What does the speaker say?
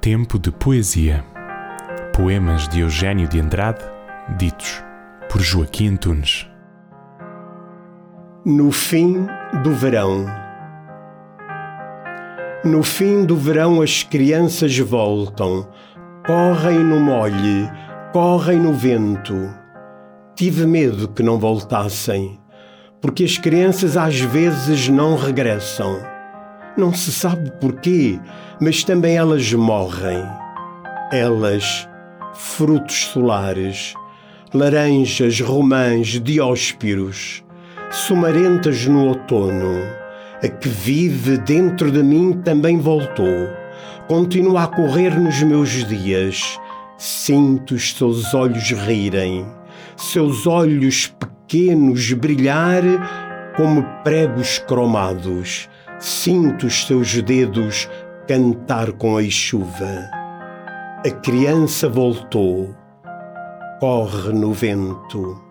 Tempo de poesia. Poemas de Eugênio de Andrade, ditos por Joaquim Antunes. No fim do verão. No fim do verão as crianças voltam, correm no molhe, correm no vento. Tive medo que não voltassem, porque as crianças às vezes não regressam. Não se sabe porquê, mas também elas morrem. Elas, frutos solares, laranjas, romãs, dióspiros, sumarentas no outono, a que vive dentro de mim também voltou. Continua a correr nos meus dias. Sinto os seus olhos rirem, seus olhos pequenos brilhar como pregos cromados Sinto os seus dedos cantar com a chuva. A criança voltou, corre no vento.